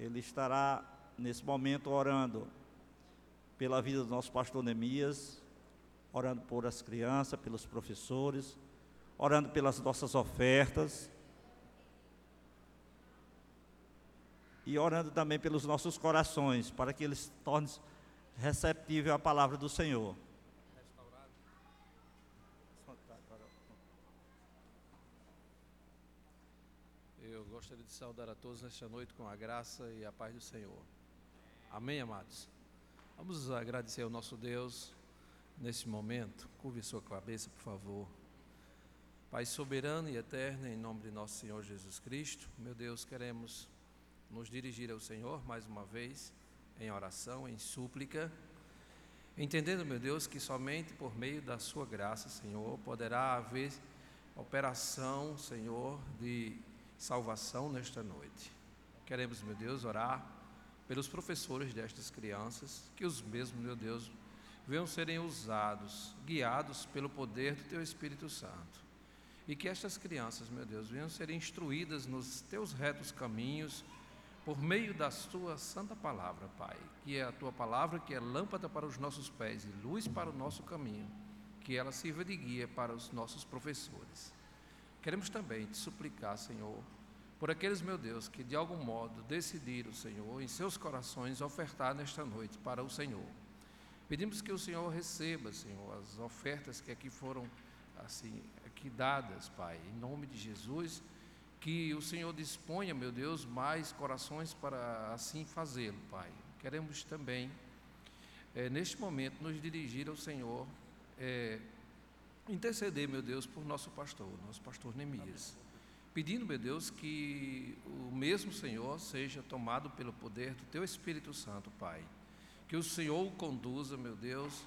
ele estará nesse momento orando pela vida do nosso pastor Neemias, orando por as crianças, pelos professores, orando pelas nossas ofertas e orando também pelos nossos corações, para que eles tornem receptível à palavra do Senhor. Eu gostaria de saudar a todos nesta noite com a graça e a paz do Senhor. Amém, amados? Vamos agradecer ao nosso Deus nesse momento. Curve sua cabeça, por favor. Pai soberano e eterno, em nome de nosso Senhor Jesus Cristo, meu Deus, queremos nos dirigir ao Senhor mais uma vez em oração, em súplica, entendendo, meu Deus, que somente por meio da Sua graça, Senhor, poderá haver operação, Senhor, de salvação nesta noite. Queremos, meu Deus, orar pelos professores destas crianças, que os mesmos, meu Deus, venham serem usados, guiados pelo poder do Teu Espírito Santo. E que estas crianças, meu Deus, venham ser instruídas nos Teus retos caminhos, por meio da Tua santa palavra, Pai, que é a Tua palavra que é lâmpada para os nossos pés e luz para o nosso caminho, que ela sirva de guia para os nossos professores. Queremos também te suplicar, Senhor, por aqueles, meu Deus, que de algum modo decidiram, Senhor, em seus corações ofertar nesta noite para o Senhor. Pedimos que o Senhor receba, Senhor, as ofertas que aqui foram assim aqui dadas, Pai, em nome de Jesus que o Senhor disponha, meu Deus, mais corações para assim fazê-lo, Pai. Queremos também, é, neste momento, nos dirigir ao Senhor, é, interceder, meu Deus, por nosso pastor, nosso pastor Neemias. Pedindo, meu Deus, que o mesmo Senhor seja tomado pelo poder do Teu Espírito Santo, Pai. Que o Senhor o conduza, meu Deus,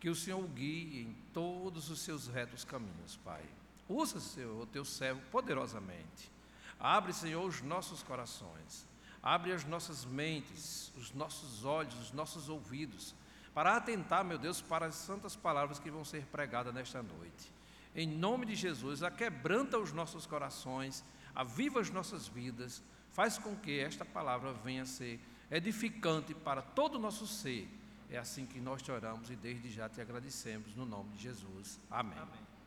que o Senhor o guie em todos os seus retos caminhos, Pai. Usa, Senhor, o teu servo poderosamente. Abre, Senhor, os nossos corações. Abre as nossas mentes, os nossos olhos, os nossos ouvidos, para atentar, meu Deus, para as santas palavras que vão ser pregadas nesta noite. Em nome de Jesus, aquebranta os nossos corações, aviva as nossas vidas, faz com que esta palavra venha a ser edificante para todo o nosso ser. É assim que nós te oramos e desde já te agradecemos, no nome de Jesus. Amém. Amém.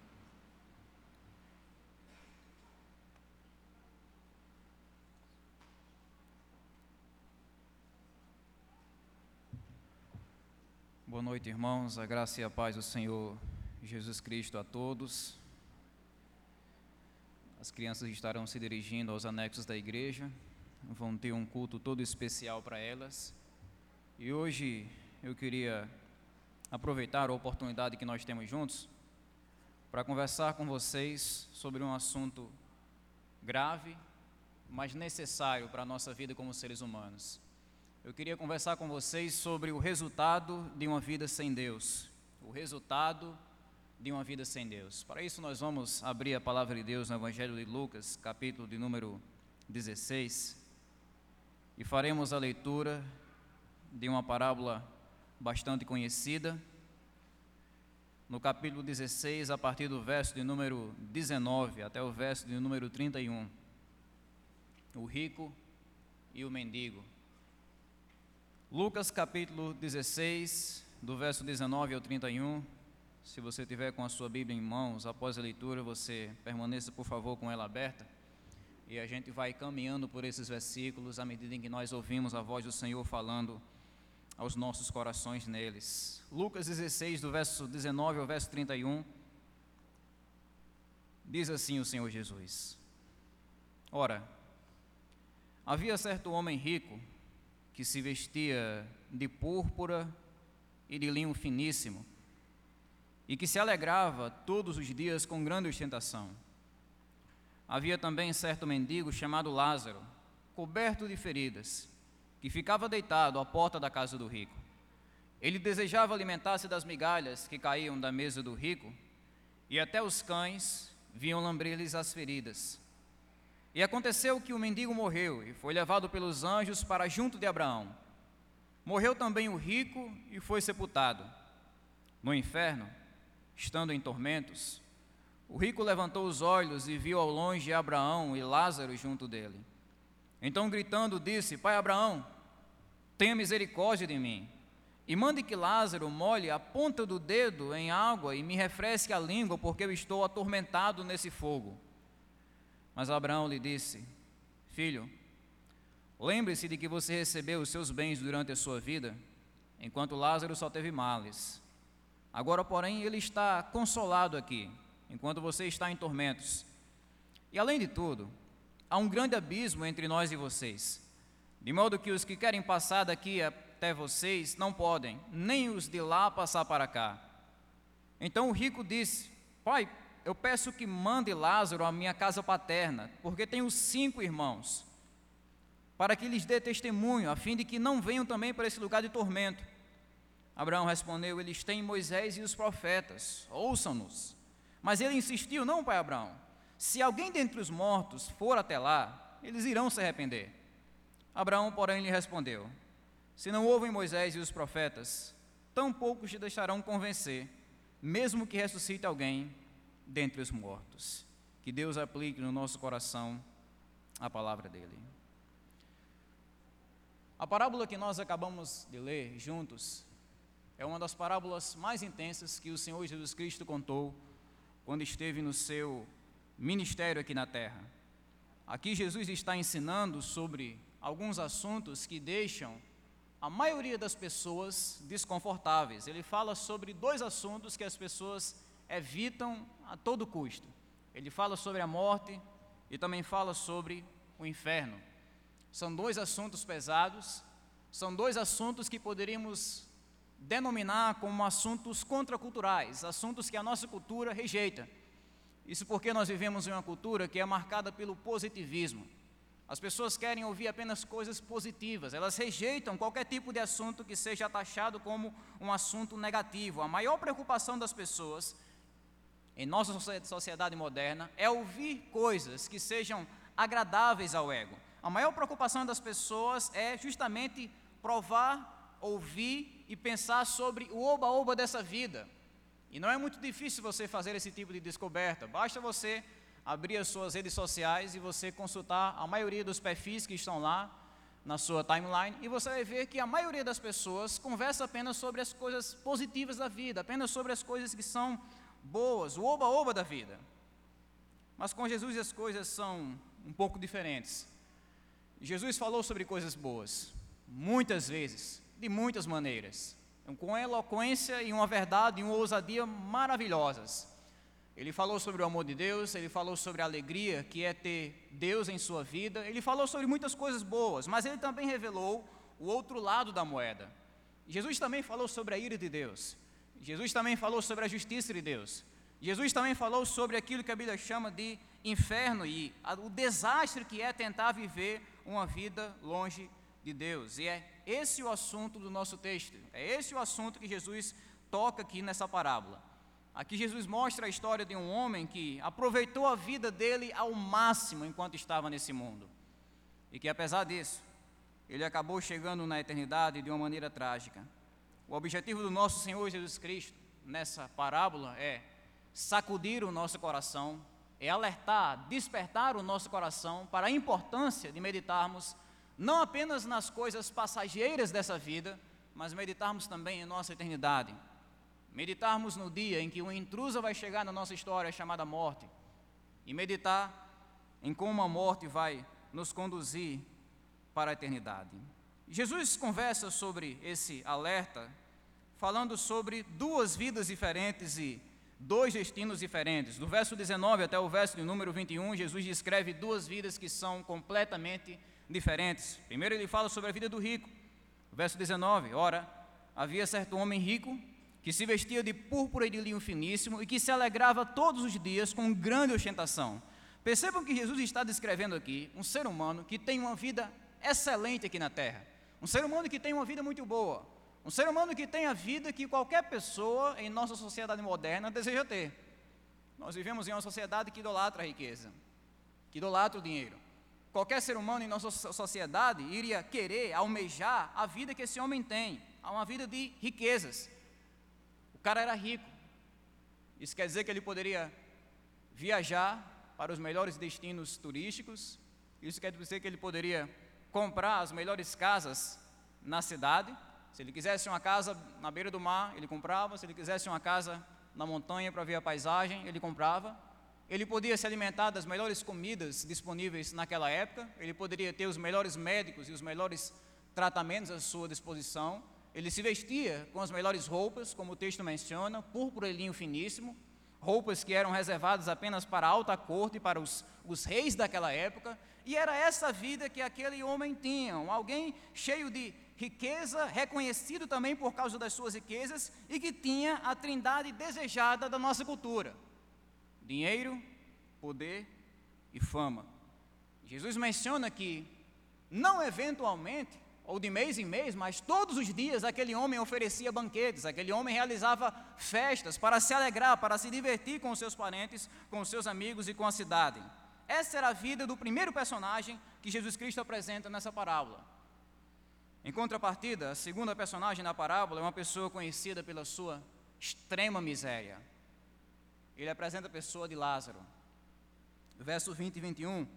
Boa noite, irmãos. A graça e a paz do Senhor Jesus Cristo a todos. As crianças estarão se dirigindo aos anexos da igreja, vão ter um culto todo especial para elas. E hoje eu queria aproveitar a oportunidade que nós temos juntos para conversar com vocês sobre um assunto grave, mas necessário para a nossa vida como seres humanos eu queria conversar com vocês sobre o resultado de uma vida sem Deus. O resultado de uma vida sem Deus. Para isso, nós vamos abrir a palavra de Deus no Evangelho de Lucas, capítulo de número 16, e faremos a leitura de uma parábola bastante conhecida. No capítulo 16, a partir do verso de número 19 até o verso de número 31. O rico e o mendigo. Lucas capítulo 16, do verso 19 ao 31. Se você tiver com a sua Bíblia em mãos, após a leitura, você permaneça, por favor, com ela aberta. E a gente vai caminhando por esses versículos à medida em que nós ouvimos a voz do Senhor falando aos nossos corações neles. Lucas 16, do verso 19 ao verso 31. Diz assim o Senhor Jesus: Ora, havia certo homem rico que se vestia de púrpura e de linho finíssimo, e que se alegrava todos os dias com grande ostentação. Havia também certo mendigo chamado Lázaro, coberto de feridas, que ficava deitado à porta da casa do rico. Ele desejava alimentar-se das migalhas que caíam da mesa do rico, e até os cães vinham lambrer-lhes as feridas. E aconteceu que o mendigo morreu e foi levado pelos anjos para junto de Abraão. Morreu também o rico e foi sepultado. No inferno, estando em tormentos, o rico levantou os olhos e viu ao longe Abraão e Lázaro junto dele. Então, gritando, disse: Pai Abraão, tenha misericórdia de mim, e mande que Lázaro molhe a ponta do dedo em água e me refresque a língua, porque eu estou atormentado nesse fogo. Mas Abraão lhe disse: Filho, lembre-se de que você recebeu os seus bens durante a sua vida, enquanto Lázaro só teve males. Agora, porém, ele está consolado aqui, enquanto você está em tormentos. E além de tudo, há um grande abismo entre nós e vocês, de modo que os que querem passar daqui até vocês não podem, nem os de lá passar para cá. Então o rico disse: Pai, eu peço que mande Lázaro à minha casa paterna, porque tenho cinco irmãos, para que lhes dê testemunho, a fim de que não venham também para esse lugar de tormento. Abraão respondeu: Eles têm Moisés e os profetas, ouçam-nos. Mas ele insistiu: Não, pai Abraão, se alguém dentre os mortos for até lá, eles irão se arrepender. Abraão, porém, lhe respondeu: Se não ouvem Moisés e os profetas, tão poucos te deixarão convencer, mesmo que ressuscite alguém dentre os mortos. Que Deus aplique no nosso coração a palavra dele. A parábola que nós acabamos de ler juntos é uma das parábolas mais intensas que o Senhor Jesus Cristo contou quando esteve no seu ministério aqui na terra. Aqui Jesus está ensinando sobre alguns assuntos que deixam a maioria das pessoas desconfortáveis. Ele fala sobre dois assuntos que as pessoas evitam a todo custo. Ele fala sobre a morte e também fala sobre o inferno. São dois assuntos pesados, são dois assuntos que poderíamos denominar como assuntos contraculturais, assuntos que a nossa cultura rejeita. Isso porque nós vivemos em uma cultura que é marcada pelo positivismo. As pessoas querem ouvir apenas coisas positivas, elas rejeitam qualquer tipo de assunto que seja taxado como um assunto negativo. A maior preocupação das pessoas em nossa sociedade moderna é ouvir coisas que sejam agradáveis ao ego. A maior preocupação das pessoas é justamente provar, ouvir e pensar sobre o oba-oba dessa vida, e não é muito difícil você fazer esse tipo de descoberta, basta você abrir as suas redes sociais e você consultar a maioria dos perfis que estão lá na sua timeline e você vai ver que a maioria das pessoas conversa apenas sobre as coisas positivas da vida, apenas sobre as coisas que são boas, o oba-oba da vida. Mas com Jesus as coisas são um pouco diferentes. Jesus falou sobre coisas boas, muitas vezes, de muitas maneiras com eloquência e uma verdade e uma ousadia maravilhosas. Ele falou sobre o amor de Deus, ele falou sobre a alegria que é ter Deus em sua vida, ele falou sobre muitas coisas boas, mas ele também revelou o outro lado da moeda. Jesus também falou sobre a ira de Deus, Jesus também falou sobre a justiça de Deus, Jesus também falou sobre aquilo que a Bíblia chama de inferno e o desastre que é tentar viver uma vida longe de Deus, e é esse o assunto do nosso texto. É esse o assunto que Jesus toca aqui nessa parábola. Aqui Jesus mostra a história de um homem que aproveitou a vida dele ao máximo enquanto estava nesse mundo. E que apesar disso, ele acabou chegando na eternidade de uma maneira trágica. O objetivo do nosso Senhor Jesus Cristo nessa parábola é sacudir o nosso coração, é alertar, despertar o nosso coração para a importância de meditarmos não apenas nas coisas passageiras dessa vida, mas meditarmos também em nossa eternidade. Meditarmos no dia em que um intruso vai chegar na nossa história chamada morte. E meditar em como a morte vai nos conduzir para a eternidade. Jesus conversa sobre esse alerta, falando sobre duas vidas diferentes e dois destinos diferentes. Do verso 19 até o verso de número 21, Jesus descreve duas vidas que são completamente diferentes. Primeiro, ele fala sobre a vida do rico. Verso 19: Ora, havia certo homem rico que se vestia de púrpura e de linho finíssimo e que se alegrava todos os dias com grande ostentação. Percebam que Jesus está descrevendo aqui um ser humano que tem uma vida excelente aqui na terra. Um ser humano que tem uma vida muito boa. Um ser humano que tem a vida que qualquer pessoa em nossa sociedade moderna deseja ter. Nós vivemos em uma sociedade que idolatra a riqueza, que idolatra o dinheiro. Qualquer ser humano em nossa sociedade iria querer almejar a vida que esse homem tem, uma vida de riquezas. O cara era rico. Isso quer dizer que ele poderia viajar para os melhores destinos turísticos, Isso quer dizer que ele poderia comprar as melhores casas na cidade. Se ele quisesse uma casa na beira do mar, ele comprava. Se ele quisesse uma casa na montanha para ver a paisagem, ele comprava. Ele podia se alimentar das melhores comidas disponíveis naquela época. Ele poderia ter os melhores médicos e os melhores tratamentos à sua disposição. Ele se vestia com as melhores roupas, como o texto menciona, púrpura e linho finíssimo, roupas que eram reservadas apenas para a alta corte, para os, os reis daquela época. E era essa vida que aquele homem tinha, alguém cheio de riqueza, reconhecido também por causa das suas riquezas e que tinha a trindade desejada da nossa cultura: dinheiro, poder e fama. Jesus menciona que, não eventualmente, ou de mês em mês, mas todos os dias aquele homem oferecia banquetes, aquele homem realizava festas para se alegrar, para se divertir com seus parentes, com seus amigos e com a cidade. Essa era a vida do primeiro personagem que Jesus Cristo apresenta nessa parábola. Em contrapartida, a segunda personagem na parábola é uma pessoa conhecida pela sua extrema miséria. Ele apresenta a pessoa de Lázaro. Verso 20 e 21.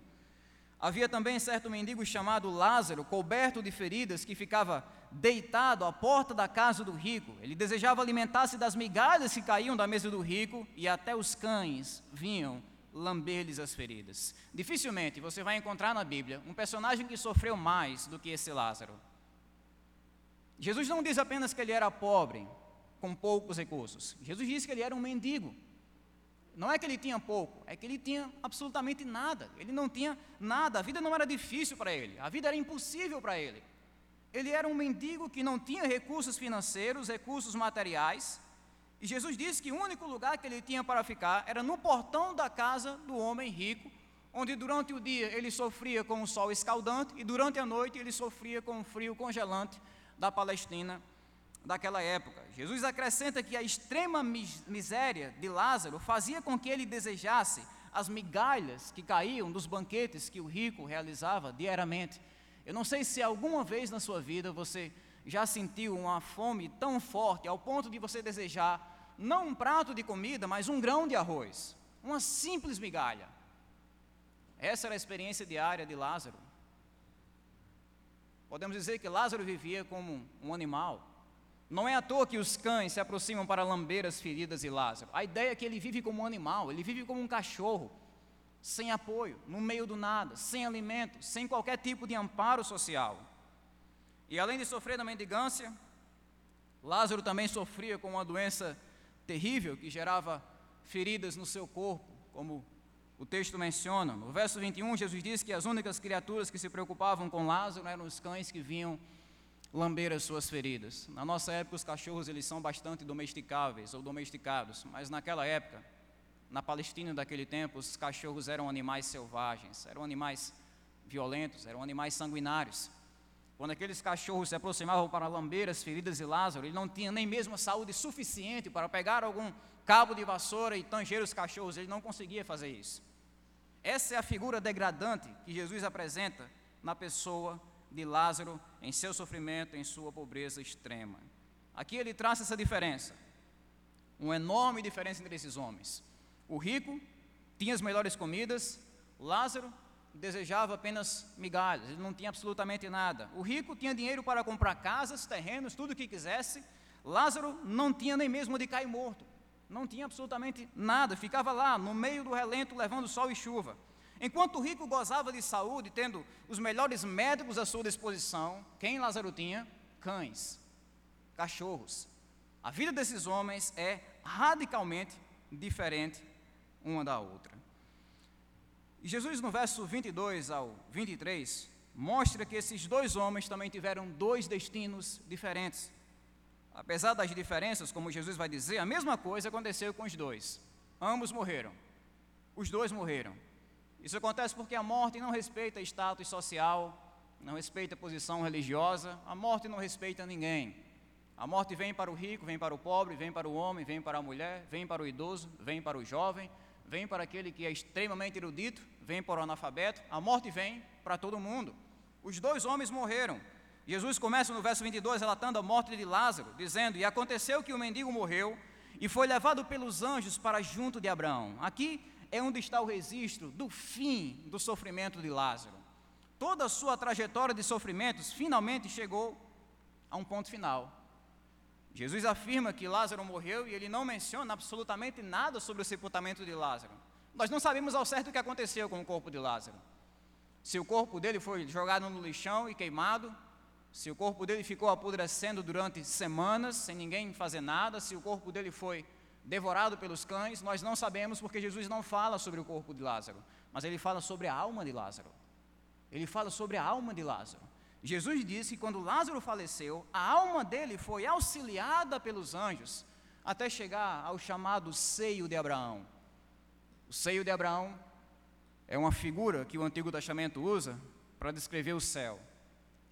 Havia também certo mendigo chamado Lázaro, coberto de feridas, que ficava deitado à porta da casa do rico. Ele desejava alimentar-se das migalhas que caíam da mesa do rico, e até os cães vinham lamber-lhes as feridas. Dificilmente você vai encontrar na Bíblia um personagem que sofreu mais do que esse Lázaro. Jesus não diz apenas que ele era pobre, com poucos recursos. Jesus diz que ele era um mendigo. Não é que ele tinha pouco, é que ele tinha absolutamente nada. Ele não tinha nada, a vida não era difícil para ele, a vida era impossível para ele. Ele era um mendigo que não tinha recursos financeiros, recursos materiais, e Jesus disse que o único lugar que ele tinha para ficar era no portão da casa do homem rico, onde durante o dia ele sofria com o sol escaldante e durante a noite ele sofria com o frio congelante da Palestina daquela época. Jesus acrescenta que a extrema miséria de Lázaro fazia com que ele desejasse as migalhas que caíam dos banquetes que o rico realizava diariamente. Eu não sei se alguma vez na sua vida você já sentiu uma fome tão forte ao ponto de você desejar não um prato de comida, mas um grão de arroz, uma simples migalha. Essa era a experiência diária de Lázaro. Podemos dizer que Lázaro vivia como um animal. Não é à toa que os cães se aproximam para lamber as feridas de Lázaro. A ideia é que ele vive como um animal, ele vive como um cachorro, sem apoio, no meio do nada, sem alimento, sem qualquer tipo de amparo social. E além de sofrer da mendigância, Lázaro também sofria com uma doença terrível que gerava feridas no seu corpo, como o texto menciona. No verso 21, Jesus diz que as únicas criaturas que se preocupavam com Lázaro eram os cães que vinham lamber as suas feridas. Na nossa época, os cachorros eles são bastante domesticáveis ou domesticados, mas naquela época, na Palestina daquele tempo, os cachorros eram animais selvagens, eram animais violentos, eram animais sanguinários. Quando aqueles cachorros se aproximavam para lamber as feridas de Lázaro, ele não tinha nem mesmo a saúde suficiente para pegar algum cabo de vassoura e tanger os cachorros, ele não conseguia fazer isso. Essa é a figura degradante que Jesus apresenta na pessoa de Lázaro em seu sofrimento, em sua pobreza extrema. Aqui ele traz essa diferença, uma enorme diferença entre esses homens. O rico tinha as melhores comidas, Lázaro desejava apenas migalhas, ele não tinha absolutamente nada. O rico tinha dinheiro para comprar casas, terrenos, tudo o que quisesse. Lázaro não tinha nem mesmo de cair morto não tinha absolutamente nada, ficava lá no meio do relento levando sol e chuva. Enquanto o rico gozava de saúde, tendo os melhores médicos à sua disposição, quem Lázaro tinha? Cães, cachorros. A vida desses homens é radicalmente diferente uma da outra. E Jesus, no verso 22 ao 23, mostra que esses dois homens também tiveram dois destinos diferentes. Apesar das diferenças, como Jesus vai dizer, a mesma coisa aconteceu com os dois. Ambos morreram. Os dois morreram. Isso acontece porque a morte não respeita status social, não respeita posição religiosa, a morte não respeita ninguém. A morte vem para o rico, vem para o pobre, vem para o homem, vem para a mulher, vem para o idoso, vem para o jovem, vem para aquele que é extremamente erudito, vem para o analfabeto. A morte vem para todo mundo. Os dois homens morreram. Jesus começa no verso 22 relatando a morte de Lázaro, dizendo: E aconteceu que o mendigo morreu e foi levado pelos anjos para junto de Abraão. Aqui é onde está o registro do fim do sofrimento de Lázaro. toda a sua trajetória de sofrimentos finalmente chegou a um ponto final. Jesus afirma que Lázaro morreu e ele não menciona absolutamente nada sobre o sepultamento de Lázaro. Nós não sabemos ao certo o que aconteceu com o corpo de Lázaro. Se o corpo dele foi jogado no lixão e queimado, se o corpo dele ficou apodrecendo durante semanas sem ninguém fazer nada, se o corpo dele foi devorado pelos cães, nós não sabemos porque Jesus não fala sobre o corpo de Lázaro, mas ele fala sobre a alma de Lázaro. Ele fala sobre a alma de Lázaro. Jesus disse que quando Lázaro faleceu, a alma dele foi auxiliada pelos anjos até chegar ao chamado seio de Abraão. O seio de Abraão é uma figura que o Antigo Testamento usa para descrever o céu.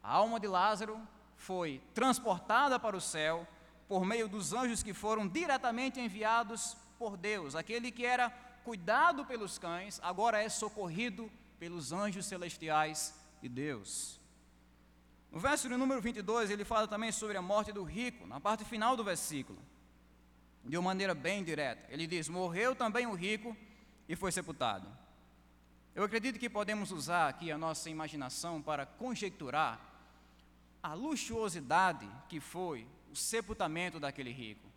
A alma de Lázaro foi transportada para o céu por meio dos anjos que foram diretamente enviados por Deus. Aquele que era cuidado pelos cães, agora é socorrido pelos anjos celestiais de Deus. No verso número 22, ele fala também sobre a morte do rico, na parte final do versículo, de uma maneira bem direta. Ele diz: Morreu também o rico e foi sepultado. Eu acredito que podemos usar aqui a nossa imaginação para conjecturar a luxuosidade que foi o sepultamento daquele rico.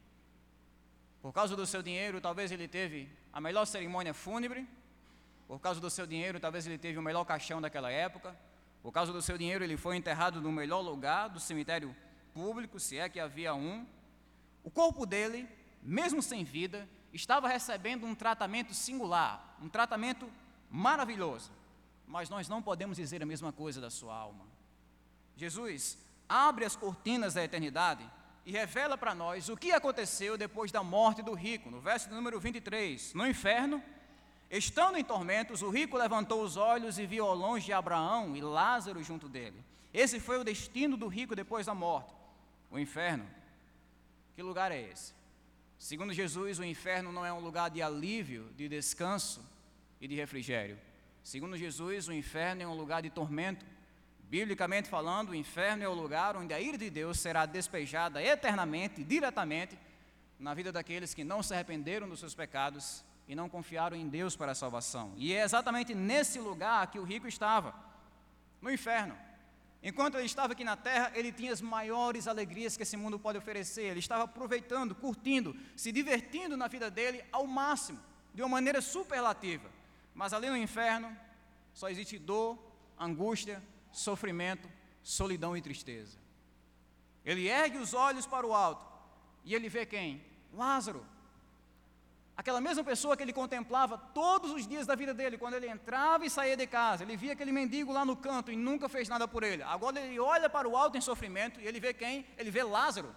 Por causa do seu dinheiro, talvez ele teve a melhor cerimônia fúnebre, por causa do seu dinheiro, talvez ele teve o melhor caixão daquela época. Por causa do seu dinheiro, ele foi enterrado no melhor lugar do cemitério público, se é que havia um. O corpo dele, mesmo sem vida, estava recebendo um tratamento singular, um tratamento maravilhoso. Mas nós não podemos dizer a mesma coisa da sua alma. Jesus abre as cortinas da eternidade e revela para nós o que aconteceu depois da morte do rico, no verso número 23. No inferno, Estando em tormentos, o rico levantou os olhos e viu ao longe Abraão e Lázaro junto dele. Esse foi o destino do rico depois da morte. O inferno. Que lugar é esse? Segundo Jesus, o inferno não é um lugar de alívio, de descanso e de refrigério. Segundo Jesus, o inferno é um lugar de tormento. Biblicamente falando, o inferno é o lugar onde a ira de Deus será despejada eternamente, diretamente, na vida daqueles que não se arrependeram dos seus pecados e não confiaram em Deus para a salvação. E é exatamente nesse lugar que o rico estava, no inferno. Enquanto ele estava aqui na terra, ele tinha as maiores alegrias que esse mundo pode oferecer. Ele estava aproveitando, curtindo, se divertindo na vida dele ao máximo, de uma maneira superlativa. Mas ali no inferno, só existe dor, angústia, sofrimento, solidão e tristeza. Ele ergue os olhos para o alto e ele vê quem? Lázaro Aquela mesma pessoa que ele contemplava todos os dias da vida dele, quando ele entrava e saía de casa, ele via aquele mendigo lá no canto e nunca fez nada por ele. Agora ele olha para o alto em sofrimento e ele vê quem? Ele vê Lázaro.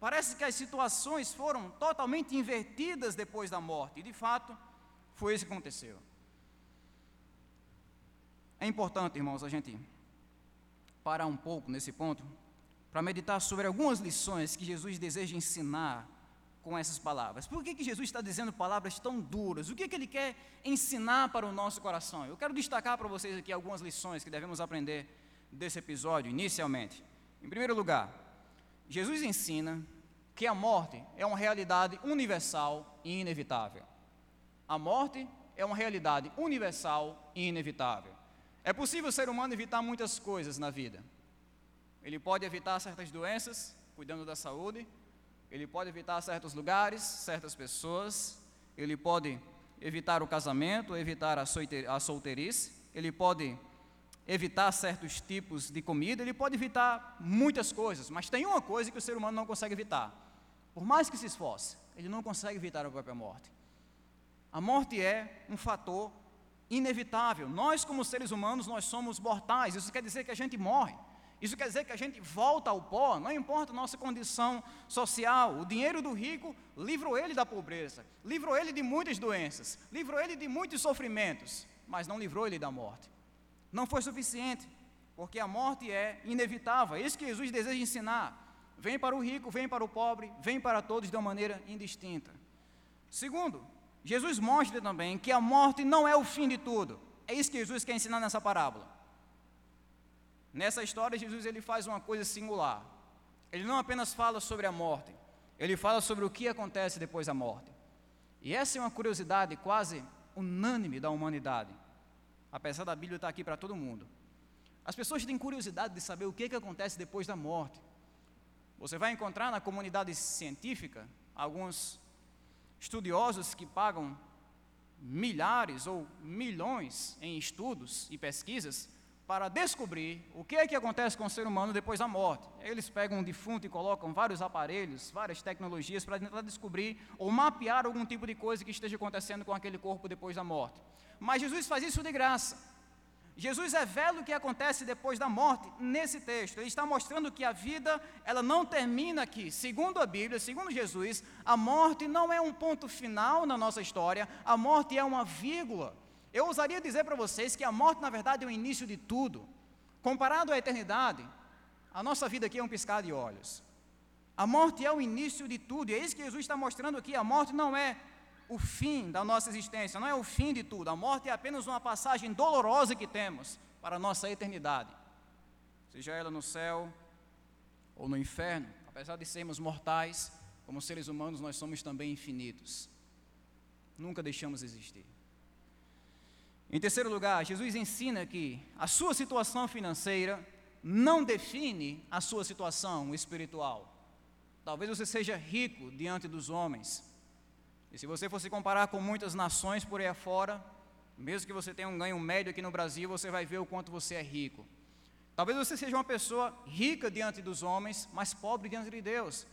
Parece que as situações foram totalmente invertidas depois da morte, e de fato foi isso que aconteceu. É importante, irmãos, a gente parar um pouco nesse ponto para meditar sobre algumas lições que Jesus deseja ensinar com essas palavras? Por que, que Jesus está dizendo palavras tão duras? O que, que ele quer ensinar para o nosso coração? Eu quero destacar para vocês aqui algumas lições que devemos aprender desse episódio, inicialmente. Em primeiro lugar, Jesus ensina que a morte é uma realidade universal e inevitável. A morte é uma realidade universal e inevitável. É possível o ser humano evitar muitas coisas na vida. Ele pode evitar certas doenças, cuidando da saúde, ele pode evitar certos lugares, certas pessoas, ele pode evitar o casamento, evitar a solteirice, ele pode evitar certos tipos de comida, ele pode evitar muitas coisas, mas tem uma coisa que o ser humano não consegue evitar. Por mais que se esforce, ele não consegue evitar a própria morte. A morte é um fator inevitável. Nós, como seres humanos, nós somos mortais. Isso quer dizer que a gente morre. Isso quer dizer que a gente volta ao pó, não importa a nossa condição social. O dinheiro do rico livrou ele da pobreza, livrou ele de muitas doenças, livrou ele de muitos sofrimentos, mas não livrou ele da morte. Não foi suficiente, porque a morte é inevitável. É isso que Jesus deseja ensinar. Vem para o rico, vem para o pobre, vem para todos de uma maneira indistinta. Segundo, Jesus mostra também que a morte não é o fim de tudo. É isso que Jesus quer ensinar nessa parábola. Nessa história, Jesus ele faz uma coisa singular. Ele não apenas fala sobre a morte, ele fala sobre o que acontece depois da morte. E essa é uma curiosidade quase unânime da humanidade, apesar da Bíblia estar aqui para todo mundo. As pessoas têm curiosidade de saber o que, que acontece depois da morte. Você vai encontrar na comunidade científica alguns estudiosos que pagam milhares ou milhões em estudos e pesquisas para descobrir o que é que acontece com o ser humano depois da morte. Eles pegam um defunto e colocam vários aparelhos, várias tecnologias para tentar descobrir ou mapear algum tipo de coisa que esteja acontecendo com aquele corpo depois da morte. Mas Jesus faz isso de graça. Jesus revela o que acontece depois da morte nesse texto. Ele está mostrando que a vida, ela não termina aqui. Segundo a Bíblia, segundo Jesus, a morte não é um ponto final na nossa história, a morte é uma vírgula. Eu ousaria dizer para vocês que a morte, na verdade, é o início de tudo. Comparado à eternidade, a nossa vida aqui é um piscar de olhos. A morte é o início de tudo, e é isso que Jesus está mostrando aqui. A morte não é o fim da nossa existência, não é o fim de tudo. A morte é apenas uma passagem dolorosa que temos para a nossa eternidade, seja ela no céu ou no inferno. Apesar de sermos mortais, como seres humanos, nós somos também infinitos. Nunca deixamos de existir. Em terceiro lugar, Jesus ensina que a sua situação financeira não define a sua situação espiritual. Talvez você seja rico diante dos homens, e se você fosse comparar com muitas nações por aí afora, mesmo que você tenha um ganho médio aqui no Brasil, você vai ver o quanto você é rico. Talvez você seja uma pessoa rica diante dos homens, mas pobre diante de Deus.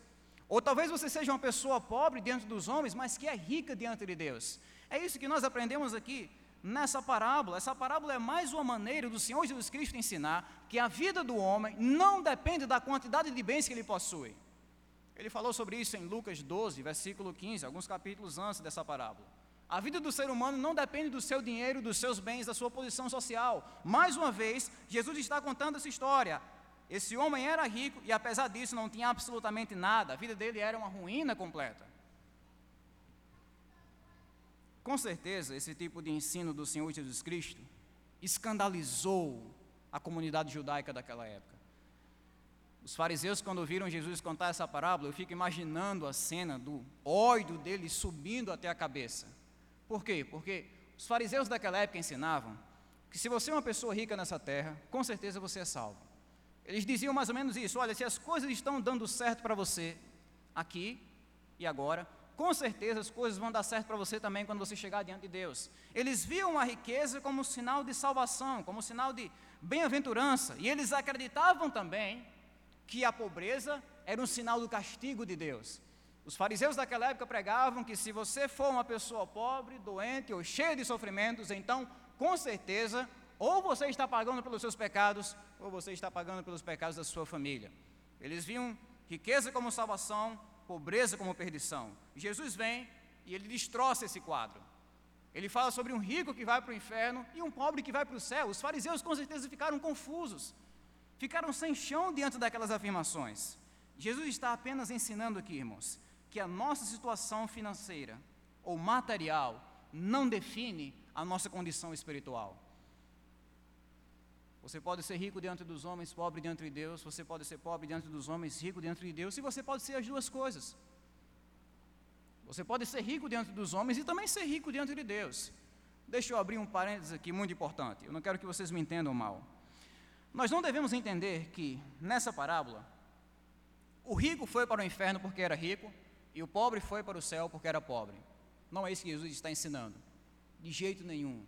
Ou talvez você seja uma pessoa pobre diante dos homens, mas que é rica diante de Deus. É isso que nós aprendemos aqui nessa parábola. Essa parábola é mais uma maneira do Senhor Jesus Cristo ensinar que a vida do homem não depende da quantidade de bens que ele possui. Ele falou sobre isso em Lucas 12, versículo 15, alguns capítulos antes dessa parábola. A vida do ser humano não depende do seu dinheiro, dos seus bens, da sua posição social. Mais uma vez, Jesus está contando essa história. Esse homem era rico e, apesar disso, não tinha absolutamente nada. A vida dele era uma ruína completa. Com certeza, esse tipo de ensino do Senhor Jesus Cristo escandalizou a comunidade judaica daquela época. Os fariseus, quando viram Jesus contar essa parábola, eu fico imaginando a cena do ódio dele subindo até a cabeça. Por quê? Porque os fariseus daquela época ensinavam que se você é uma pessoa rica nessa terra, com certeza você é salvo. Eles diziam mais ou menos isso: olha, se as coisas estão dando certo para você aqui e agora, com certeza as coisas vão dar certo para você também quando você chegar diante de Deus. Eles viam a riqueza como sinal de salvação, como sinal de bem-aventurança, e eles acreditavam também que a pobreza era um sinal do castigo de Deus. Os fariseus daquela época pregavam que se você for uma pessoa pobre, doente ou cheia de sofrimentos, então, com certeza, ou você está pagando pelos seus pecados, ou você está pagando pelos pecados da sua família. Eles viam riqueza como salvação, pobreza como perdição. Jesus vem e ele destroça esse quadro. Ele fala sobre um rico que vai para o inferno e um pobre que vai para o céu. Os fariseus com certeza ficaram confusos ficaram sem chão diante daquelas afirmações. Jesus está apenas ensinando aqui, irmãos, que a nossa situação financeira ou material não define a nossa condição espiritual. Você pode ser rico diante dos homens, pobre diante de Deus, você pode ser pobre diante dos homens, rico diante de Deus, e você pode ser as duas coisas. Você pode ser rico diante dos homens e também ser rico diante de Deus. Deixa eu abrir um parênteses aqui muito importante. Eu não quero que vocês me entendam mal. Nós não devemos entender que, nessa parábola, o rico foi para o inferno porque era rico e o pobre foi para o céu porque era pobre. Não é isso que Jesus está ensinando, de jeito nenhum.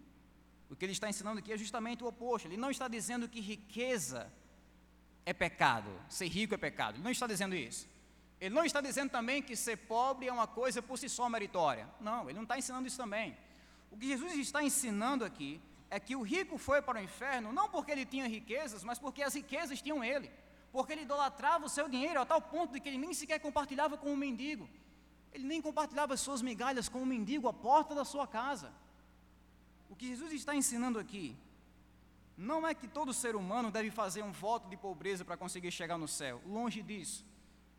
O que ele está ensinando aqui é justamente o oposto. Ele não está dizendo que riqueza é pecado, ser rico é pecado. Ele não está dizendo isso. Ele não está dizendo também que ser pobre é uma coisa por si só meritória. Não, ele não está ensinando isso também. O que Jesus está ensinando aqui é que o rico foi para o inferno não porque ele tinha riquezas, mas porque as riquezas tinham ele. Porque ele idolatrava o seu dinheiro a tal ponto de que ele nem sequer compartilhava com o um mendigo. Ele nem compartilhava as suas migalhas com o um mendigo à porta da sua casa. O que Jesus está ensinando aqui não é que todo ser humano deve fazer um voto de pobreza para conseguir chegar no céu. Longe disso.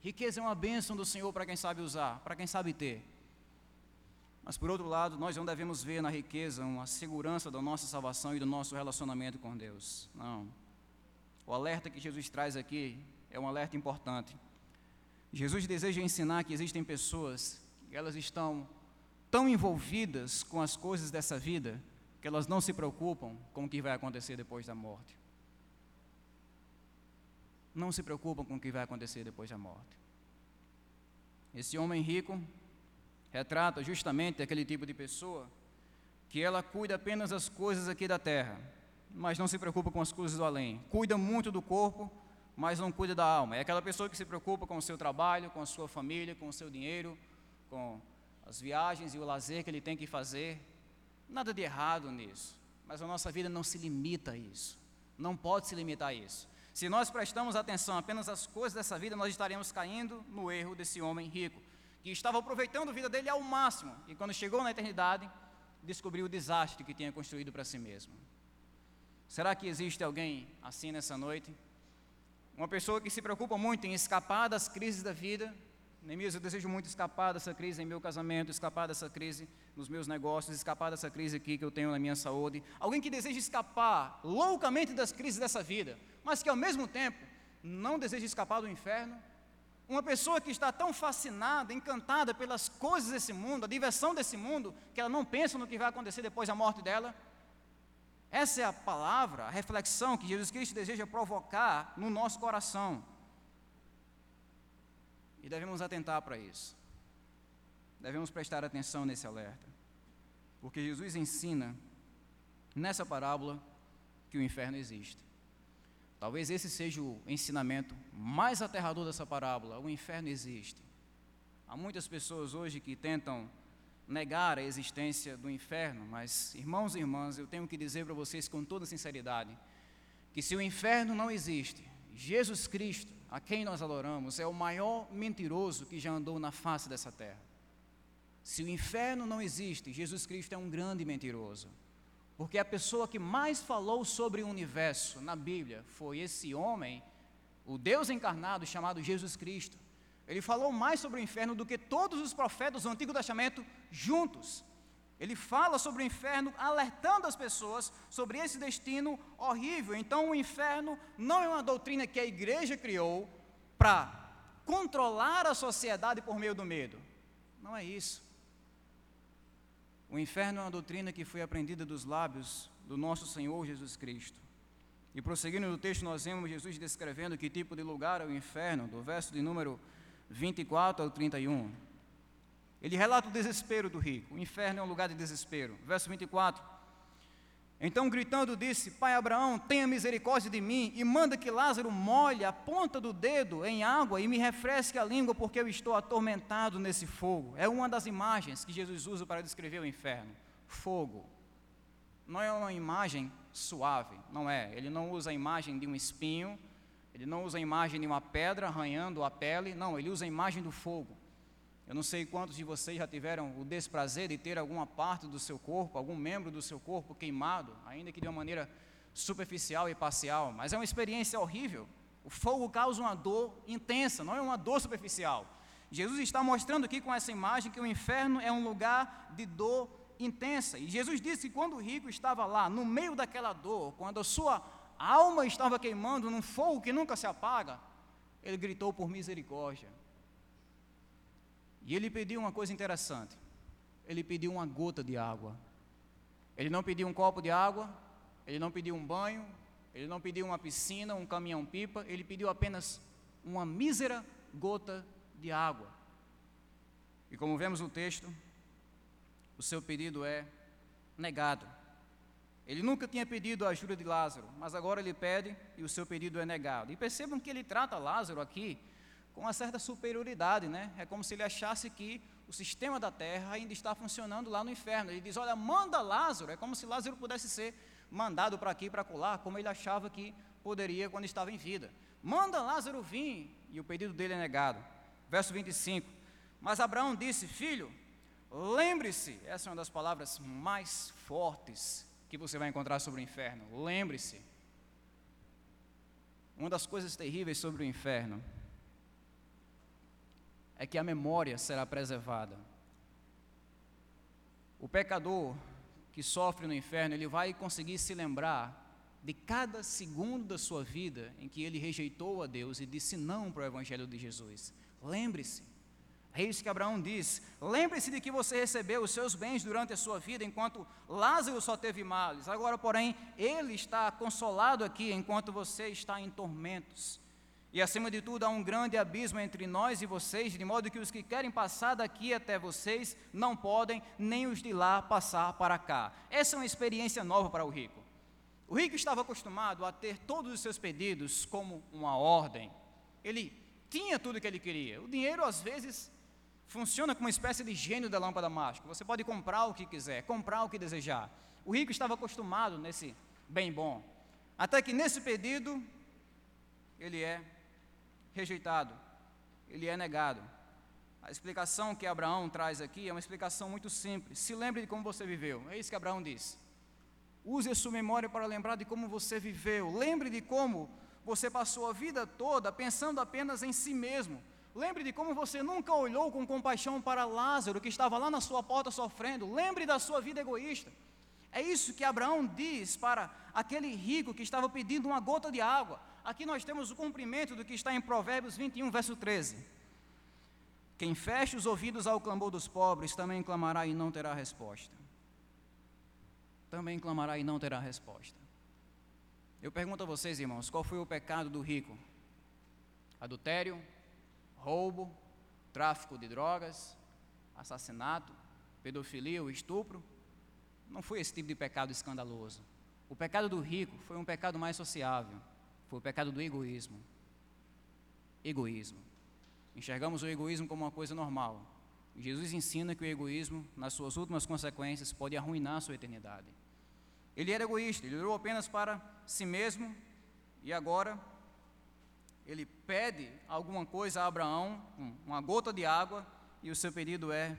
Riqueza é uma bênção do Senhor para quem sabe usar, para quem sabe ter. Mas por outro lado, nós não devemos ver na riqueza uma segurança da nossa salvação e do nosso relacionamento com Deus. Não. O alerta que Jesus traz aqui é um alerta importante. Jesus deseja ensinar que existem pessoas que elas estão tão envolvidas com as coisas dessa vida elas não se preocupam com o que vai acontecer depois da morte. não se preocupam com o que vai acontecer depois da morte. Esse homem rico retrata justamente aquele tipo de pessoa que ela cuida apenas das coisas aqui da terra, mas não se preocupa com as coisas do além. Cuida muito do corpo, mas não cuida da alma. É aquela pessoa que se preocupa com o seu trabalho, com a sua família, com o seu dinheiro, com as viagens e o lazer que ele tem que fazer. Nada de errado nisso, mas a nossa vida não se limita a isso. Não pode se limitar a isso. Se nós prestamos atenção apenas às coisas dessa vida, nós estaremos caindo no erro desse homem rico, que estava aproveitando a vida dele ao máximo e quando chegou na eternidade, descobriu o desastre que tinha construído para si mesmo. Será que existe alguém assim nessa noite? Uma pessoa que se preocupa muito em escapar das crises da vida. Neemias, eu desejo muito escapar dessa crise em meu casamento, escapar dessa crise nos meus negócios, escapar dessa crise aqui que eu tenho na minha saúde. Alguém que deseja escapar loucamente das crises dessa vida, mas que ao mesmo tempo não deseja escapar do inferno. Uma pessoa que está tão fascinada, encantada pelas coisas desse mundo, a diversão desse mundo, que ela não pensa no que vai acontecer depois da morte dela. Essa é a palavra, a reflexão que Jesus Cristo deseja provocar no nosso coração. E devemos atentar para isso. Devemos prestar atenção nesse alerta. Porque Jesus ensina nessa parábola que o inferno existe. Talvez esse seja o ensinamento mais aterrador dessa parábola: o inferno existe. Há muitas pessoas hoje que tentam negar a existência do inferno, mas, irmãos e irmãs, eu tenho que dizer para vocês com toda sinceridade que se o inferno não existe, Jesus Cristo, a quem nós adoramos, é o maior mentiroso que já andou na face dessa terra. Se o inferno não existe, Jesus Cristo é um grande mentiroso. Porque a pessoa que mais falou sobre o universo na Bíblia foi esse homem, o Deus encarnado chamado Jesus Cristo. Ele falou mais sobre o inferno do que todos os profetas do Antigo Testamento juntos. Ele fala sobre o inferno, alertando as pessoas sobre esse destino horrível. Então, o inferno não é uma doutrina que a igreja criou para controlar a sociedade por meio do medo. Não é isso. O inferno é uma doutrina que foi aprendida dos lábios do nosso Senhor Jesus Cristo. E prosseguindo no texto, nós vemos Jesus descrevendo que tipo de lugar é o inferno, do verso de número 24 ao 31. Ele relata o desespero do rico. O inferno é um lugar de desespero. Verso 24. Então, gritando, disse: Pai Abraão, tenha misericórdia de mim e manda que Lázaro molhe a ponta do dedo em água e me refresque a língua, porque eu estou atormentado nesse fogo. É uma das imagens que Jesus usa para descrever o inferno: fogo. Não é uma imagem suave, não é. Ele não usa a imagem de um espinho, ele não usa a imagem de uma pedra arranhando a pele, não, ele usa a imagem do fogo. Eu não sei quantos de vocês já tiveram o desprazer de ter alguma parte do seu corpo, algum membro do seu corpo queimado, ainda que de uma maneira superficial e parcial, mas é uma experiência horrível. O fogo causa uma dor intensa, não é uma dor superficial. Jesus está mostrando aqui com essa imagem que o inferno é um lugar de dor intensa. E Jesus disse que quando o rico estava lá, no meio daquela dor, quando a sua alma estava queimando num fogo que nunca se apaga, ele gritou por misericórdia. E ele pediu uma coisa interessante: ele pediu uma gota de água. Ele não pediu um copo de água, ele não pediu um banho, ele não pediu uma piscina, um caminhão-pipa, ele pediu apenas uma mísera gota de água. E como vemos no texto, o seu pedido é negado. Ele nunca tinha pedido a ajuda de Lázaro, mas agora ele pede e o seu pedido é negado. E percebam que ele trata Lázaro aqui com uma certa superioridade, né? É como se ele achasse que o sistema da terra ainda está funcionando lá no inferno. Ele diz: Olha, manda Lázaro. É como se Lázaro pudesse ser mandado para aqui, para colar, como ele achava que poderia quando estava em vida. Manda Lázaro vir. E o pedido dele é negado. Verso 25. Mas Abraão disse: Filho, lembre-se, essa é uma das palavras mais fortes que você vai encontrar sobre o inferno. Lembre-se. Uma das coisas terríveis sobre o inferno é que a memória será preservada. O pecador que sofre no inferno, ele vai conseguir se lembrar de cada segundo da sua vida em que ele rejeitou a Deus e disse não para o Evangelho de Jesus. Lembre-se. É isso que Abraão diz. Lembre-se de que você recebeu os seus bens durante a sua vida, enquanto Lázaro só teve males. Agora, porém, ele está consolado aqui enquanto você está em tormentos. E acima de tudo, há um grande abismo entre nós e vocês, de modo que os que querem passar daqui até vocês não podem, nem os de lá passar para cá. Essa é uma experiência nova para o rico. O rico estava acostumado a ter todos os seus pedidos como uma ordem. Ele tinha tudo o que ele queria. O dinheiro, às vezes, funciona como uma espécie de gênio da lâmpada mágica. Você pode comprar o que quiser, comprar o que desejar. O rico estava acostumado nesse bem bom. Até que nesse pedido, ele é rejeitado, ele é negado. A explicação que Abraão traz aqui é uma explicação muito simples. Se lembre de como você viveu. É isso que Abraão diz. Use a sua memória para lembrar de como você viveu. Lembre de como você passou a vida toda pensando apenas em si mesmo. Lembre de como você nunca olhou com compaixão para Lázaro, que estava lá na sua porta sofrendo. Lembre da sua vida egoísta. É isso que Abraão diz para aquele rico que estava pedindo uma gota de água. Aqui nós temos o cumprimento do que está em Provérbios 21, verso 13. Quem fecha os ouvidos ao clamor dos pobres também clamará e não terá resposta. Também clamará e não terá resposta. Eu pergunto a vocês, irmãos, qual foi o pecado do rico? Adultério, roubo, tráfico de drogas, assassinato, pedofilia ou estupro? Não foi esse tipo de pecado escandaloso. O pecado do rico foi um pecado mais sociável foi o pecado do egoísmo. Egoísmo. Enxergamos o egoísmo como uma coisa normal. Jesus ensina que o egoísmo, nas suas últimas consequências, pode arruinar a sua eternidade. Ele era egoísta, ele olhou apenas para si mesmo e agora ele pede alguma coisa a Abraão, uma gota de água, e o seu pedido é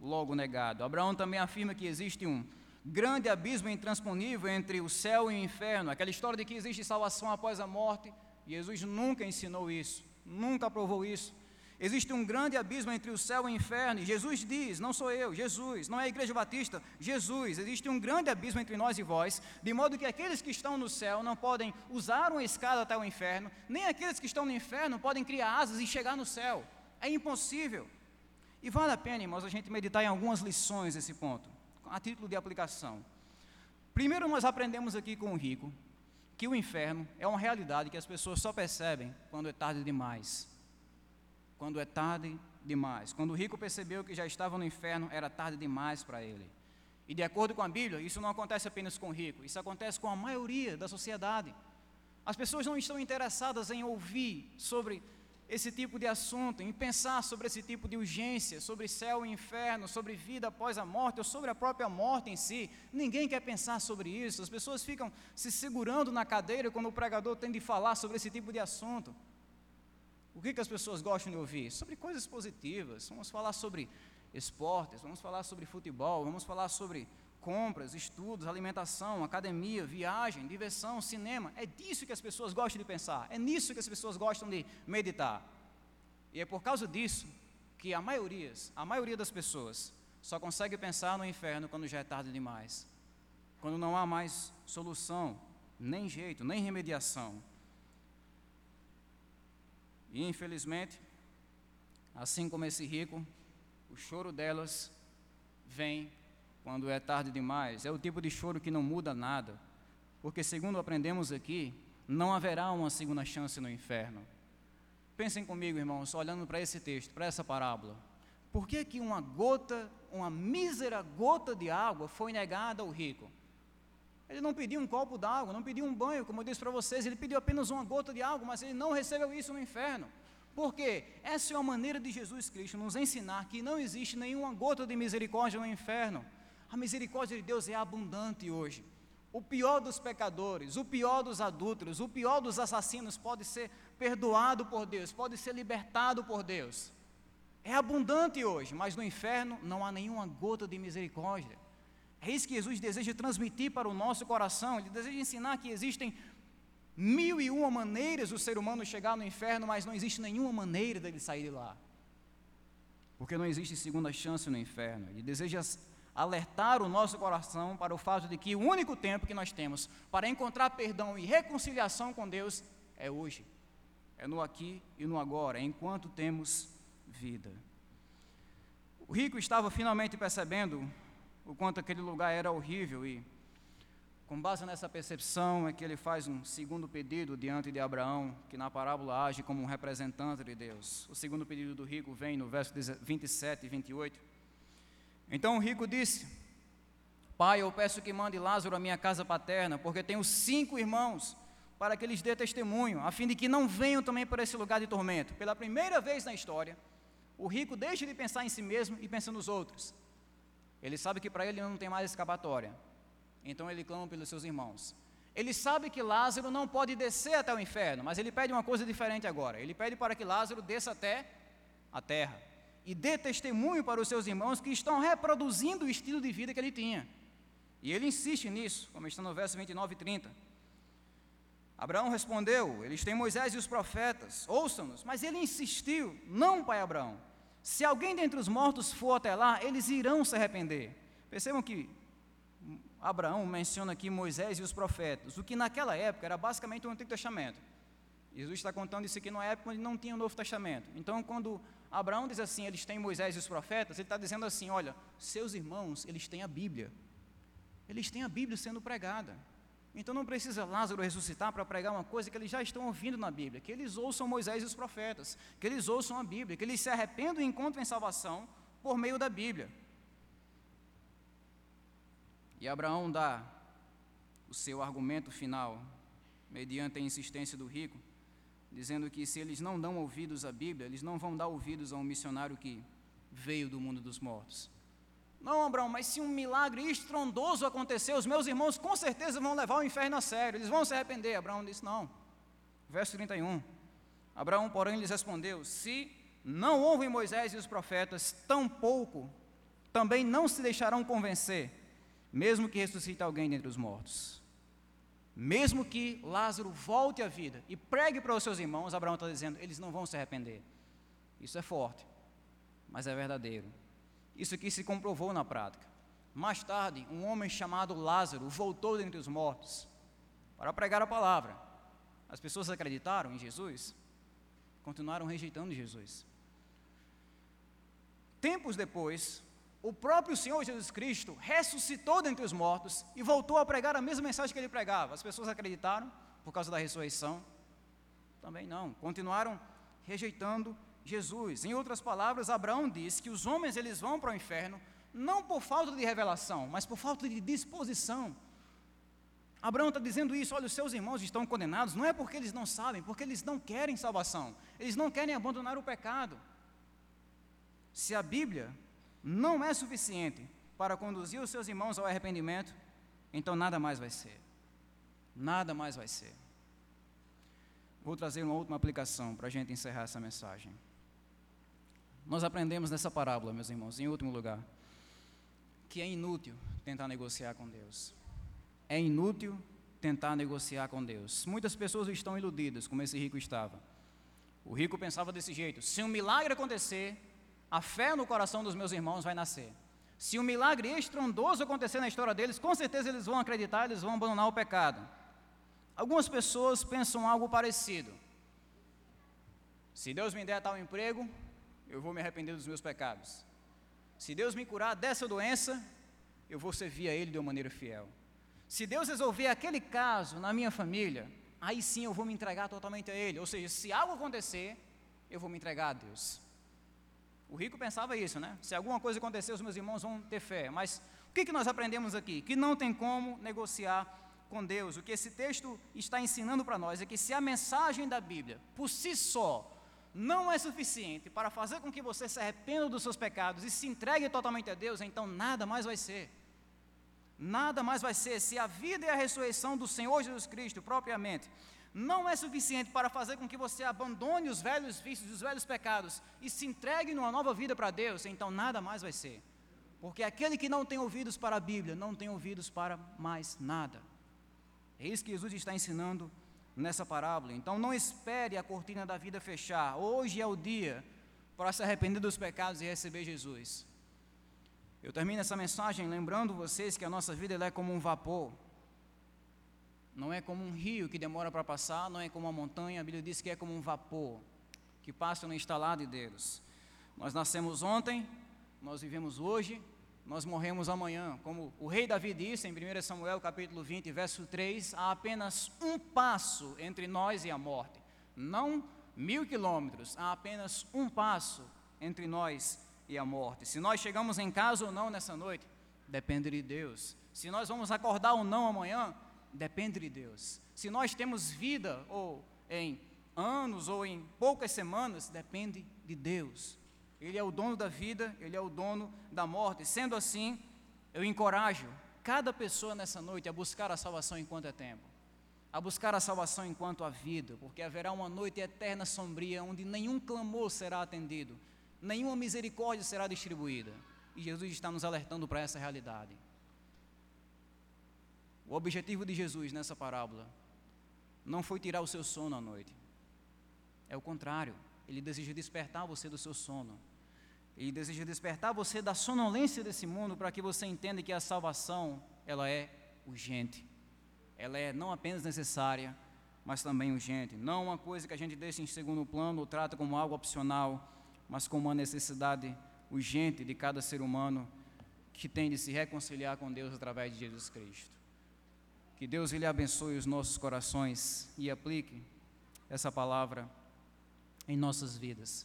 logo negado. Abraão também afirma que existe um grande abismo intransponível entre o céu e o inferno, aquela história de que existe salvação após a morte. Jesus nunca ensinou isso, nunca provou isso. Existe um grande abismo entre o céu e o inferno, e Jesus diz: não sou eu, Jesus, não é a Igreja Batista, Jesus. Existe um grande abismo entre nós e vós, de modo que aqueles que estão no céu não podem usar uma escada até o inferno, nem aqueles que estão no inferno podem criar asas e chegar no céu. É impossível. E vale a pena, irmãos, a gente meditar em algumas lições nesse ponto a título de aplicação. Primeiro, nós aprendemos aqui com o rico que o inferno é uma realidade que as pessoas só percebem quando é tarde demais. Quando é tarde demais. Quando o rico percebeu que já estava no inferno, era tarde demais para ele. E de acordo com a Bíblia, isso não acontece apenas com o rico, isso acontece com a maioria da sociedade. As pessoas não estão interessadas em ouvir sobre esse tipo de assunto, em pensar sobre esse tipo de urgência, sobre céu e inferno, sobre vida após a morte ou sobre a própria morte em si. Ninguém quer pensar sobre isso. As pessoas ficam se segurando na cadeira quando o pregador tem de falar sobre esse tipo de assunto. O que, que as pessoas gostam de ouvir? Sobre coisas positivas. Vamos falar sobre esportes, vamos falar sobre futebol, vamos falar sobre compras, estudos, alimentação, academia, viagem, diversão, cinema. É disso que as pessoas gostam de pensar, é nisso que as pessoas gostam de meditar. E é por causa disso que a maioria, a maioria das pessoas só consegue pensar no inferno quando já é tarde demais. Quando não há mais solução, nem jeito, nem remediação. E infelizmente, assim como esse rico, o choro delas vem quando é tarde demais. É o tipo de choro que não muda nada. Porque, segundo aprendemos aqui, não haverá uma segunda chance no inferno. Pensem comigo, irmãos, olhando para esse texto, para essa parábola. Por que, que uma gota, uma mísera gota de água foi negada ao rico? Ele não pediu um copo d'água, não pediu um banho, como eu disse para vocês, ele pediu apenas uma gota de água, mas ele não recebeu isso no inferno. Porque essa é a maneira de Jesus Cristo nos ensinar que não existe nenhuma gota de misericórdia no inferno. A misericórdia de Deus é abundante hoje. O pior dos pecadores, o pior dos adúlteros, o pior dos assassinos pode ser perdoado por Deus, pode ser libertado por Deus. É abundante hoje, mas no inferno não há nenhuma gota de misericórdia. É isso que Jesus deseja transmitir para o nosso coração. Ele deseja ensinar que existem mil e uma maneiras do ser humano chegar no inferno, mas não existe nenhuma maneira dele sair de lá. Porque não existe segunda chance no inferno. Ele deseja alertar o nosso coração para o fato de que o único tempo que nós temos para encontrar perdão e reconciliação com Deus é hoje, é no aqui e no agora, enquanto temos vida. O rico estava finalmente percebendo o quanto aquele lugar era horrível e Com base nessa percepção é que ele faz um segundo pedido diante de Abraão, que na parábola age como um representante de Deus. O segundo pedido do rico vem no verso 27 e 28. Então o rico disse: Pai, eu peço que mande Lázaro à minha casa paterna, porque tenho cinco irmãos, para que eles dê testemunho, a fim de que não venham também por esse lugar de tormento. Pela primeira vez na história, o rico deixa de pensar em si mesmo e pensa nos outros. Ele sabe que para ele não tem mais escapatória. Então ele clama pelos seus irmãos. Ele sabe que Lázaro não pode descer até o inferno, mas ele pede uma coisa diferente agora. Ele pede para que Lázaro desça até a terra e dê testemunho para os seus irmãos que estão reproduzindo o estilo de vida que ele tinha. E ele insiste nisso, como está no verso 29 e 30. Abraão respondeu: Eles têm Moisés e os profetas, ouçam-nos. Mas ele insistiu: Não, pai Abraão. Se alguém dentre os mortos for até lá, eles irão se arrepender. Percebam que Abraão menciona aqui Moisés e os profetas, o que naquela época era basicamente o Antigo Testamento. Jesus está contando isso aqui numa época onde não tinha o Novo Testamento. Então, quando Abraão diz assim, eles têm Moisés e os profetas, ele está dizendo assim: olha, seus irmãos, eles têm a Bíblia. Eles têm a Bíblia sendo pregada. Então não precisa Lázaro ressuscitar para pregar uma coisa que eles já estão ouvindo na Bíblia, que eles ouçam Moisés e os profetas, que eles ouçam a Bíblia, que eles se arrependam e encontrem salvação por meio da Bíblia. E Abraão dá o seu argumento final, mediante a insistência do rico, dizendo que se eles não dão ouvidos à Bíblia, eles não vão dar ouvidos a um missionário que veio do mundo dos mortos. Não, Abraão, mas se um milagre estrondoso acontecer, os meus irmãos com certeza vão levar o inferno a sério, eles vão se arrepender. Abraão disse: Não. Verso 31. Abraão, porém, lhes respondeu: Se não ouvem Moisés e os profetas, tampouco também não se deixarão convencer, mesmo que ressuscite alguém dentre os mortos. Mesmo que Lázaro volte à vida e pregue para os seus irmãos, Abraão está dizendo, eles não vão se arrepender. Isso é forte, mas é verdadeiro. Isso aqui se comprovou na prática. Mais tarde, um homem chamado Lázaro voltou dentre os mortos para pregar a palavra. As pessoas acreditaram em Jesus, continuaram rejeitando Jesus. Tempos depois, o próprio Senhor Jesus Cristo ressuscitou dentre os mortos e voltou a pregar a mesma mensagem que ele pregava. As pessoas acreditaram por causa da ressurreição? Também não. Continuaram rejeitando Jesus. Em outras palavras, Abraão diz que os homens eles vão para o inferno não por falta de revelação, mas por falta de disposição. Abraão está dizendo isso, olha, os seus irmãos estão condenados, não é porque eles não sabem, porque eles não querem salvação, eles não querem abandonar o pecado. Se a Bíblia não é suficiente para conduzir os seus irmãos ao arrependimento, então nada mais vai ser. Nada mais vai ser. Vou trazer uma última aplicação para a gente encerrar essa mensagem. Nós aprendemos nessa parábola, meus irmãos, em último lugar, que é inútil tentar negociar com Deus. É inútil tentar negociar com Deus. Muitas pessoas estão iludidas, como esse rico estava. O rico pensava desse jeito: se um milagre acontecer, a fé no coração dos meus irmãos vai nascer. Se um milagre estrondoso acontecer na história deles, com certeza eles vão acreditar, eles vão abandonar o pecado. Algumas pessoas pensam algo parecido. Se Deus me der tal emprego, eu vou me arrepender dos meus pecados. Se Deus me curar dessa doença, eu vou servir a Ele de uma maneira fiel. Se Deus resolver aquele caso na minha família, aí sim eu vou me entregar totalmente a Ele. Ou seja, se algo acontecer, eu vou me entregar a Deus. O rico pensava isso, né? Se alguma coisa acontecer, os meus irmãos vão ter fé. Mas o que, que nós aprendemos aqui? Que não tem como negociar com Deus. O que esse texto está ensinando para nós é que se a mensagem da Bíblia, por si só, não é suficiente para fazer com que você se arrependa dos seus pecados e se entregue totalmente a Deus, então nada mais vai ser. Nada mais vai ser se a vida e a ressurreição do Senhor Jesus Cristo propriamente não é suficiente para fazer com que você abandone os velhos vícios, os velhos pecados e se entregue numa nova vida para Deus, então nada mais vai ser. Porque aquele que não tem ouvidos para a Bíblia não tem ouvidos para mais nada. É isso que Jesus está ensinando nessa parábola. Então não espere a cortina da vida fechar. Hoje é o dia para se arrepender dos pecados e receber Jesus. Eu termino essa mensagem lembrando vocês que a nossa vida é como um vapor. Não é como um rio que demora para passar, não é como uma montanha. A Bíblia diz que é como um vapor que passa no instalado de Deus. Nós nascemos ontem, nós vivemos hoje nós morremos amanhã. Como o rei Davi disse em 1 Samuel capítulo 20, verso 3, há apenas um passo entre nós e a morte. Não mil quilômetros, há apenas um passo entre nós e a morte. Se nós chegamos em casa ou não nessa noite, depende de Deus. Se nós vamos acordar ou não amanhã, depende de Deus. Se nós temos vida ou em anos ou em poucas semanas, depende de Deus. Ele é o dono da vida, Ele é o dono da morte. Sendo assim, eu encorajo cada pessoa nessa noite a buscar a salvação enquanto é tempo, a buscar a salvação enquanto há vida, porque haverá uma noite eterna sombria onde nenhum clamor será atendido, nenhuma misericórdia será distribuída. E Jesus está nos alertando para essa realidade. O objetivo de Jesus nessa parábola não foi tirar o seu sono à noite. É o contrário. Ele deseja despertar você do seu sono. Ele deseja despertar você da sonolência desse mundo para que você entenda que a salvação, ela é urgente. Ela é não apenas necessária, mas também urgente. Não uma coisa que a gente deixa em segundo plano ou trata como algo opcional, mas como uma necessidade urgente de cada ser humano que tem de se reconciliar com Deus através de Jesus Cristo. Que Deus lhe abençoe os nossos corações e aplique essa palavra em nossas vidas.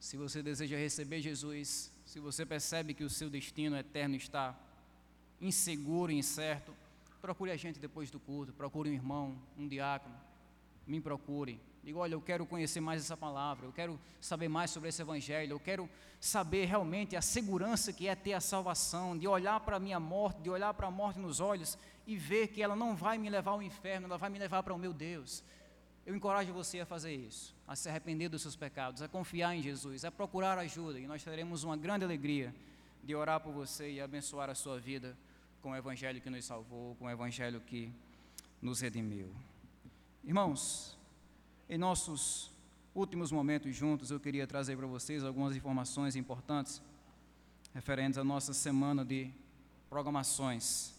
Se você deseja receber Jesus, se você percebe que o seu destino eterno está inseguro e incerto, procure a gente depois do culto, procure um irmão, um diácono, me procure. Diga, olha, eu quero conhecer mais essa palavra, eu quero saber mais sobre esse evangelho, eu quero saber realmente a segurança que é ter a salvação, de olhar para a minha morte, de olhar para a morte nos olhos e ver que ela não vai me levar ao inferno, ela vai me levar para o meu Deus. Eu encorajo você a fazer isso, a se arrepender dos seus pecados, a confiar em Jesus, a procurar ajuda, e nós teremos uma grande alegria de orar por você e abençoar a sua vida com o Evangelho que nos salvou, com o Evangelho que nos redimiu. Irmãos, em nossos últimos momentos juntos, eu queria trazer para vocês algumas informações importantes referentes à nossa semana de programações